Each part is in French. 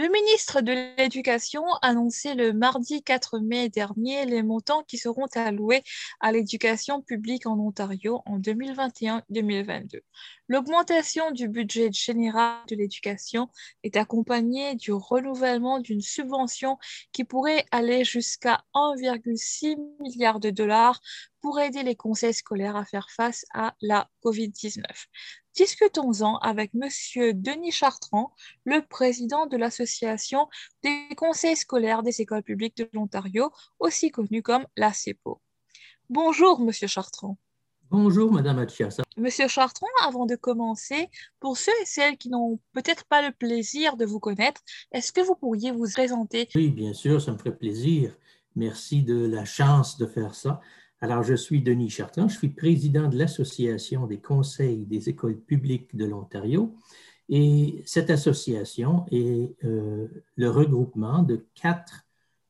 Le ministre de l'Éducation a annoncé le mardi 4 mai dernier les montants qui seront alloués à l'éducation publique en Ontario en 2021-2022. L'augmentation du budget général de l'éducation est accompagnée du renouvellement d'une subvention qui pourrait aller jusqu'à 1,6 milliard de dollars pour aider les conseils scolaires à faire face à la COVID-19. Discutons-en avec M. Denis Chartrand, le président de l'Association des conseils scolaires des écoles publiques de l'Ontario, aussi connue comme la CEPO. Bonjour, M. Chartrand. Bonjour, Madame Achiasa. Monsieur Chartrand, avant de commencer, pour ceux et celles qui n'ont peut-être pas le plaisir de vous connaître, est-ce que vous pourriez vous présenter? Oui, bien sûr, ça me ferait plaisir. Merci de la chance de faire ça. Alors, je suis Denis Chartrand, je suis président de l'Association des conseils des écoles publiques de l'Ontario. Et cette association est euh, le regroupement de quatre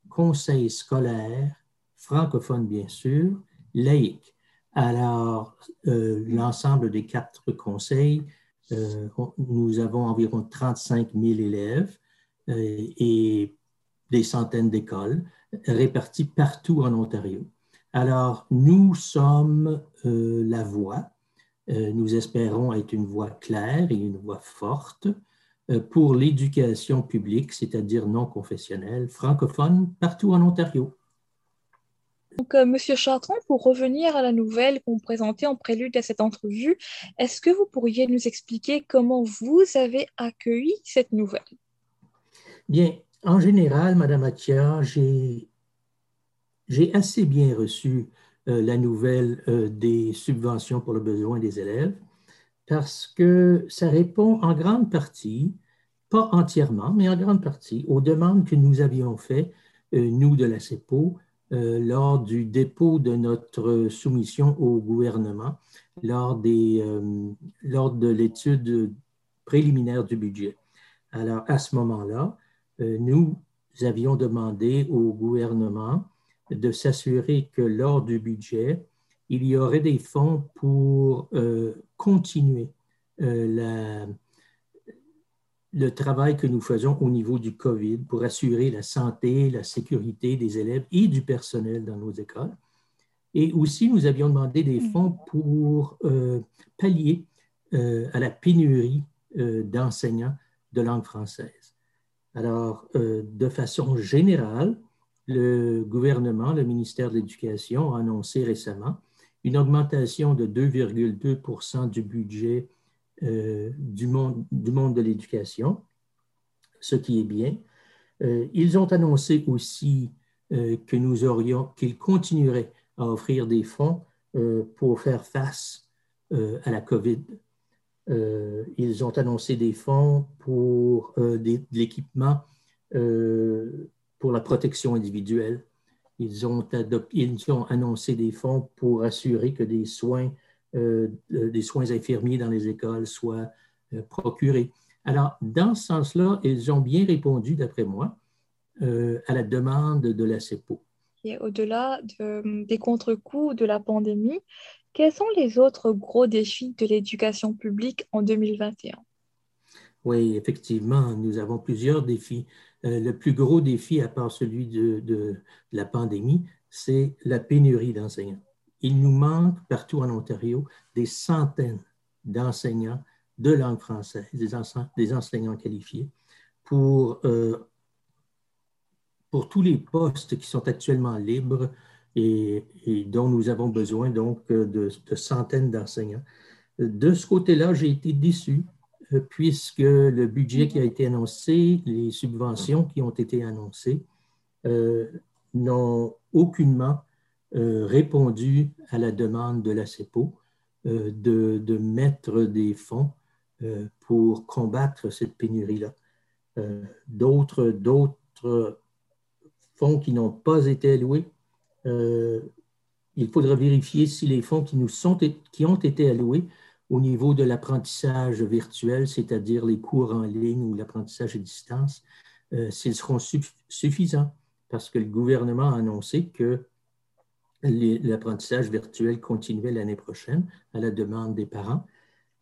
conseils scolaires, francophones bien sûr, laïques. Alors, euh, l'ensemble des quatre conseils, euh, nous avons environ 35 000 élèves et des centaines d'écoles réparties partout en Ontario. Alors, nous sommes euh, la voix. Euh, nous espérons être une voix claire et une voix forte euh, pour l'éducation publique, c'est-à-dire non confessionnelle, francophone, partout en Ontario. Donc, Monsieur Chartrand, pour revenir à la nouvelle qu'on présentait en prélude à cette entrevue, est-ce que vous pourriez nous expliquer comment vous avez accueilli cette nouvelle? Bien, en général, Madame Atia, j'ai j'ai assez bien reçu euh, la nouvelle euh, des subventions pour le besoin des élèves parce que ça répond en grande partie, pas entièrement, mais en grande partie aux demandes que nous avions faites, euh, nous de la CEPO, lors du dépôt de notre soumission au gouvernement, lors, des, lors de l'étude préliminaire du budget. Alors, à ce moment-là, nous avions demandé au gouvernement de s'assurer que lors du budget, il y aurait des fonds pour euh, continuer euh, le travail que nous faisons au niveau du COVID pour assurer la santé, la sécurité des élèves et du personnel dans nos écoles. Et aussi, nous avions demandé des fonds pour euh, pallier à la pénurie d'enseignants de langue française. Alors, de façon générale, le gouvernement, le ministère de l'Éducation, a annoncé récemment une augmentation de 2,2% du budget euh, du, monde, de l'éducation, ce qui est bien. Euh, ils ont annoncé aussi euh, que nous aurions, qu'ils continueraient à offrir des fonds pour faire face à la COVID. ils ont annoncé des fonds pour de l'équipement pour la protection individuelle. Ils ont, ils ont annoncé des fonds pour assurer que des soins, euh, euh, des soins infirmiers dans les écoles soient euh, procurés. Alors, dans ce sens-là, ils ont bien répondu, d'après moi, à la demande de la CEPO. Et au-delà de, des contre-coups de la pandémie, quels sont les autres gros défis de l'éducation publique en 2021? Oui, effectivement, nous avons plusieurs défis. Euh, le plus gros défi, à part celui de, la pandémie, c'est la pénurie d'enseignants. Il nous manque partout en Ontario des centaines d'enseignants de langue française, des, enseignants qualifiés, pour, euh, pour tous les postes qui sont actuellement libres et, dont nous avons besoin donc de centaines d'enseignants. De ce côté-là, j'ai été déçu euh, puisque le budget qui a été annoncé, les subventions qui ont été annoncées, euh, n'ont aucunement euh, répondu à la demande de la CEPO de, mettre des fonds pour combattre cette pénurie-là. d'autres fonds qui n'ont pas été alloués, il faudra vérifier si les fonds qui, nous sont, qui ont été alloués au niveau de l'apprentissage virtuel, c'est-à-dire les cours en ligne ou l'apprentissage à distance, euh, s'ils seront suffisants, parce que le gouvernement a annoncé que l'apprentissage virtuel continuait l'année prochaine à la demande des parents.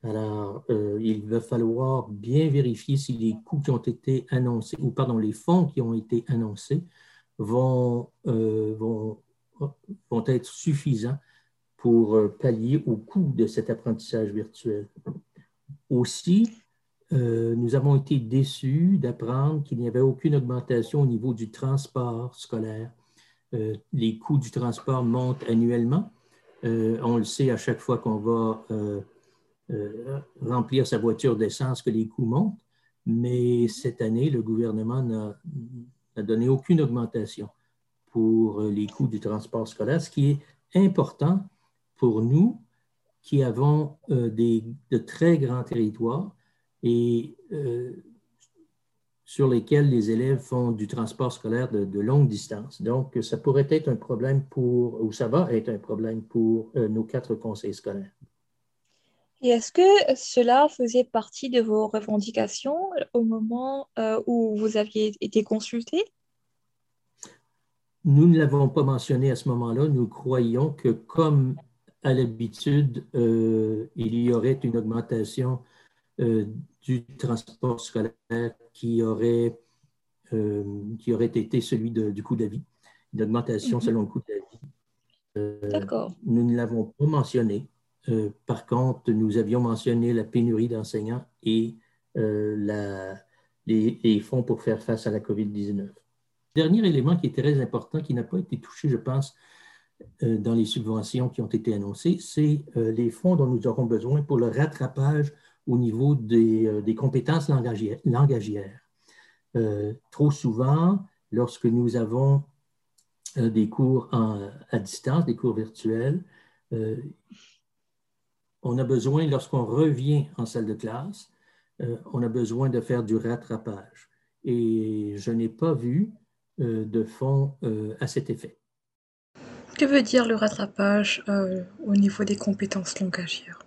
Alors, euh, il va falloir bien vérifier si les coûts qui ont été annoncés, ou pardon, les fonds qui ont été annoncés vont, euh, vont, vont être suffisants pour pallier au coût de cet apprentissage virtuel. Aussi, nous avons été déçus d'apprendre qu'il n'y avait aucune augmentation au niveau du transport scolaire. les coûts du transport montent annuellement euh, on le sait à chaque fois qu'on va euh, euh, remplir sa voiture d'essence que les coûts montent, mais cette année, le gouvernement n'a donné aucune augmentation pour les coûts du transport scolaire, ce qui est important pour nous qui avons de très grands territoires et sur lesquels les élèves font du transport scolaire de, longue distance. Donc, ça pourrait être un problème pour, ou ça va être un problème pour euh, nos quatre conseils scolaires. Et est-ce que cela faisait partie de vos revendications au moment euh, où vous aviez été consulté? Nous ne l'avons pas mentionné à ce moment-là. Nous croyons que, comme à l'habitude, euh, il y aurait une augmentation du transport scolaire qui aurait, euh, qui aurait été celui du coût de la vie, une augmentation mhm. selon le coût de la vie. Euh, D'accord. Nous ne l'avons pas mentionné. Euh, par contre, nous avions mentionné la pénurie d'enseignants et la, les, les, fonds pour faire face à la COVID-19. Dernier élément qui est très important, qui n'a pas été touché, je pense, dans les subventions qui ont été annoncées, c'est les fonds dont nous aurons besoin pour le rattrapage au niveau des, euh, compétences langagières. Euh, trop souvent, lorsque nous avons euh, des cours à distance, des cours virtuels, on a besoin, lorsqu'on revient en salle de classe, on a besoin de faire du rattrapage. Et je n'ai pas vu de fonds à cet effet. Que veut dire le rattrapage au niveau des compétences langagières?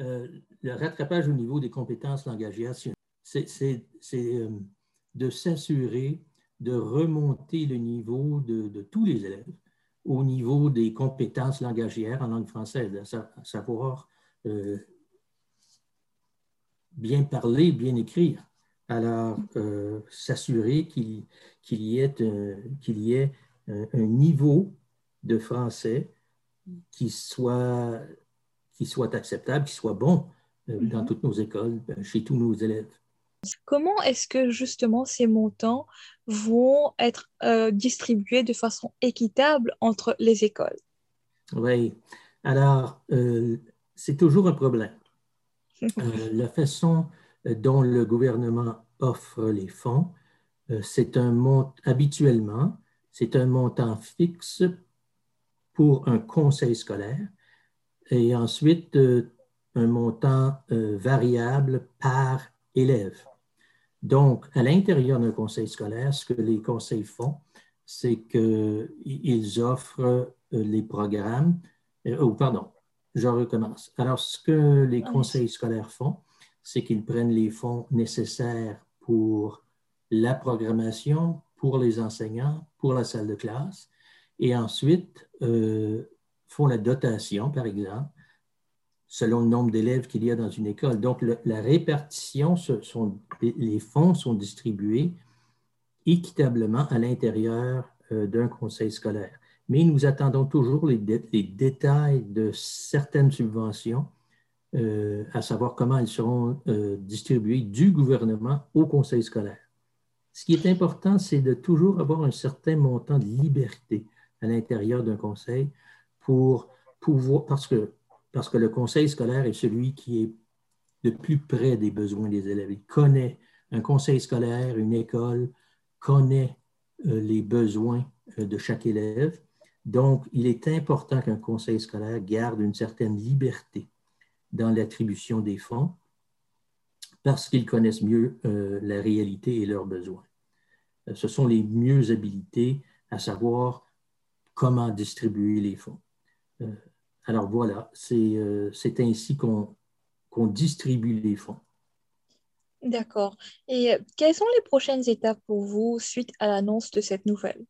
Euh, le rattrapage au niveau des compétences langagières, c'est euh, de s'assurer de remonter le niveau de, tous les élèves au niveau des compétences langagières en langue française, à, savoir euh, bien parler, bien écrire. Alors, s'assurer qu'il y ait un, niveau de français qui soit qui soit acceptable, qui soit bon euh, dans mhm. toutes nos écoles, euh, chez tous nos élèves. Comment est-ce que justement ces montants vont être euh, distribués de façon équitable entre les écoles? Oui, alors c'est toujours un problème. la façon dont le gouvernement offre les fonds, c'est un montant, habituellement, c'est un montant fixe pour un conseil scolaire et ensuite euh, un montant euh, variable par élève. Donc, à l'intérieur d'un conseil scolaire, ce que les conseils font, c'est qu'ils offrent euh, les programmes, oh, pardon, je recommence. Alors, ce que les conseils scolaires font, c'est qu'ils prennent les fonds nécessaires pour la programmation, pour les enseignants, pour la salle de classe, et ensuite font la dotation, par exemple, selon le nombre d'élèves qu'il y a dans une école. Donc, la répartition, les fonds sont distribués équitablement à l'intérieur euh, d'un conseil scolaire. Mais nous attendons toujours les, détails de certaines subventions, euh, à savoir comment elles seront euh, distribuées du gouvernement au conseil scolaire. Ce qui est important, c'est de toujours avoir un certain montant de liberté à l'intérieur d'un conseil pour pouvoir, parce que, le conseil scolaire est celui qui est le plus près des besoins des élèves. Il connaît un conseil scolaire, une école, connaît euh, les besoins euh, de chaque élève. Donc, il est important qu'un conseil scolaire garde une certaine liberté dans l'attribution des fonds parce qu'ils connaissent mieux euh, la réalité et leurs besoins. ce sont les mieux habilités à savoir comment distribuer les fonds. Euh, alors voilà, c'est euh, ainsi qu'on distribue les fonds. D'accord. Et euh, quelles sont les prochaines étapes pour vous suite à l'annonce de cette nouvelle?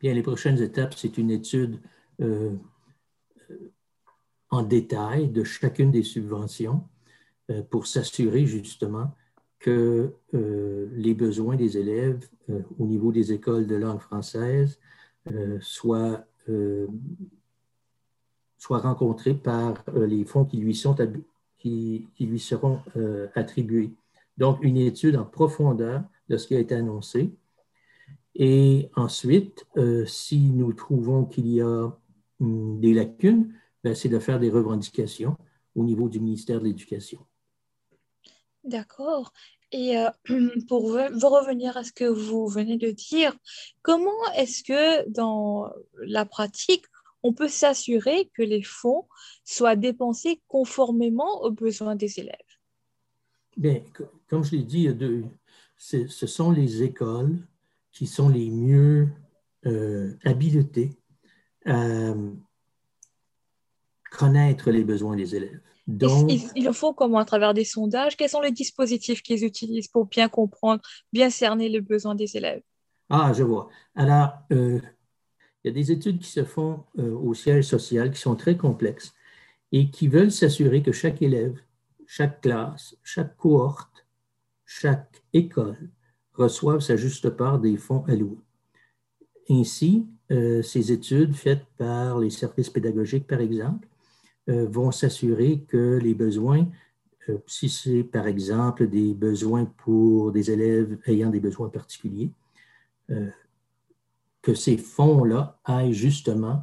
Bien, les prochaines étapes, c'est une étude en détail de chacune des subventions pour s'assurer justement que les besoins des élèves au niveau des écoles de langue française soient, soient rencontrés par les fonds qui lui, sont, qui, qui lui seront attribués. Donc, une étude en profondeur de ce qui a été annoncé. Et ensuite, euh, si nous trouvons qu'il y a hum, des lacunes, ben, c'est de faire des revendications au niveau du ministère de l'Éducation. D'accord. Et euh, pour revenir à ce que vous venez de dire, comment est-ce que dans la pratique, on peut s'assurer que les fonds soient dépensés conformément aux besoins des élèves? Bien, comme je l'ai dit, ce sont les écoles qui sont les mieux euh, habilités à connaître les besoins des élèves. Donc, il, il, faut comment? À travers des sondages? Quels sont les dispositifs qu'ils utilisent pour bien comprendre, bien cerner les besoins des élèves? Ah, je vois. Alors, euh, il y a des études qui se font euh, au siège social qui sont très complexes et qui veulent s'assurer que chaque élève chaque classe, chaque cohorte, chaque école reçoivent sa juste part des fonds alloués. Ainsi, euh, ces études faites par les services pédagogiques, par exemple, vont s'assurer que les besoins, euh, si c'est par exemple des besoins pour des élèves ayant des besoins particuliers, que ces fonds-là aillent justement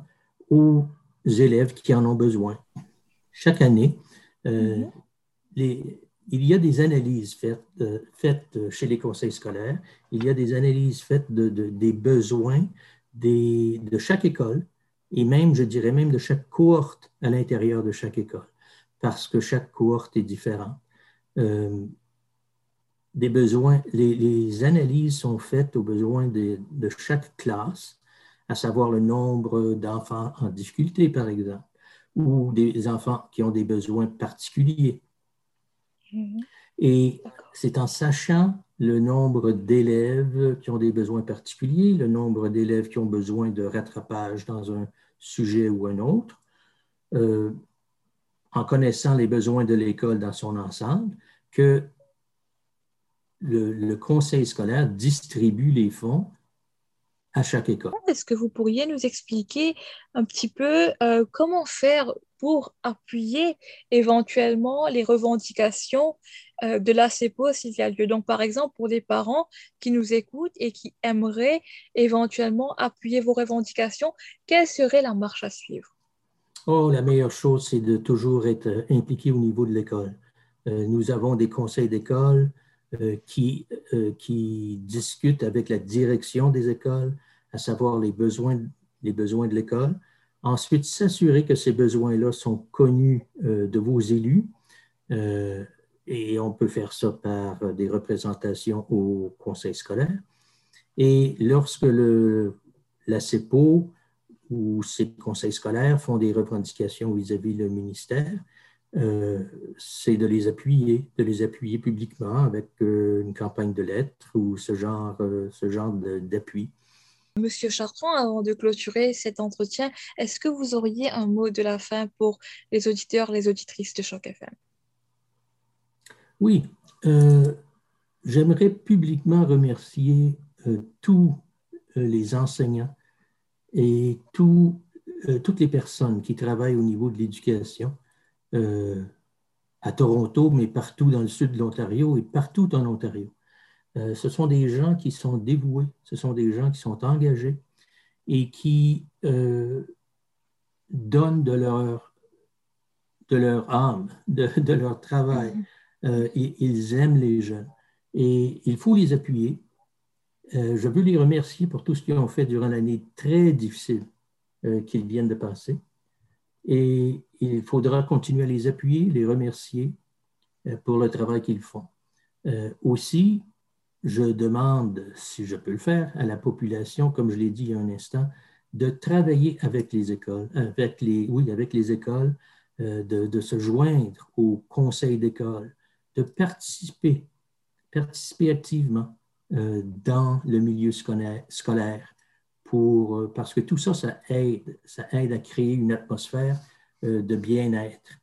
aux élèves qui en ont besoin. Chaque année, mm-hmm il y a des analyses faites, euh, faites, chez les conseils scolaires, il y a des analyses faites de, des besoins des, de chaque école et même, je dirais même, de chaque cohorte à l'intérieur de chaque école, parce que chaque cohorte est différente. Euh, des besoins, les, analyses sont faites aux besoins de, chaque classe, à savoir le nombre d'enfants en difficulté, par exemple, ou des enfants qui ont des besoins particuliers Mhm. Et c'est en sachant le nombre d'élèves qui ont des besoins particuliers, le nombre d'élèves qui ont besoin de rattrapage dans un sujet ou un autre, euh, en connaissant les besoins de l'école dans son ensemble, que le, conseil scolaire distribue les fonds à chaque école. Est-ce que vous pourriez nous expliquer un petit peu euh, comment faire pour appuyer éventuellement les revendications euh, de la CEPO s'il y a lieu? Donc, par exemple, pour des parents qui nous écoutent et qui aimeraient éventuellement appuyer vos revendications, quelle serait la marche à suivre? Oh, la meilleure chose, c'est de toujours être impliqué au niveau de l'école. Euh, nous avons des conseils d'école qui, qui discutent avec la direction des écoles, à savoir les besoins, les besoins de l'école. Ensuite, s'assurer que ces besoins-là sont connus euh, de vos élus. Euh, et on peut faire ça par des représentations au conseil scolaire. Et lorsque le, la CEPO ou ces conseils scolaires font des revendications vis-à-vis le ministère, euh, c'est de les appuyer, de les appuyer publiquement avec une campagne de lettres ou ce genre, ce genre d'appui. Monsieur Chartrand, avant de clôturer cet entretien, est-ce que vous auriez un mot de la fin pour les auditeurs, les auditrices de Choc FM? Oui, euh, j'aimerais publiquement remercier euh, tous euh, les enseignants et toutes les personnes qui travaillent au niveau de l'éducation à Toronto, mais partout dans le sud de l'Ontario et partout en Ontario. Euh, ce sont des gens qui sont dévoués, ce sont des gens qui sont engagés et qui euh, donnent de leur, de leur âme, de, leur travail. Mm-hmm. Euh, ils aiment les jeunes et il faut les appuyer. je veux les remercier pour tout ce qu'ils ont fait durant l'année très difficile qu'ils viennent de passer. Et il faudra continuer à les appuyer, les remercier pour le travail qu'ils font. aussi, je demande, si je peux le faire, à la population, comme je l'ai dit il y a un instant, de travailler avec les écoles, avec les, oui, avec les écoles, euh, de, se joindre au conseil d'école, de participer, participer activement euh, dans le milieu scolaire, pour, euh, parce que tout ça, ça aide, ça aide à créer une atmosphère de bien-être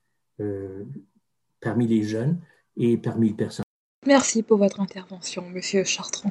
parmi les jeunes et parmi les personnes. Merci pour votre intervention, Monsieur Chartrand.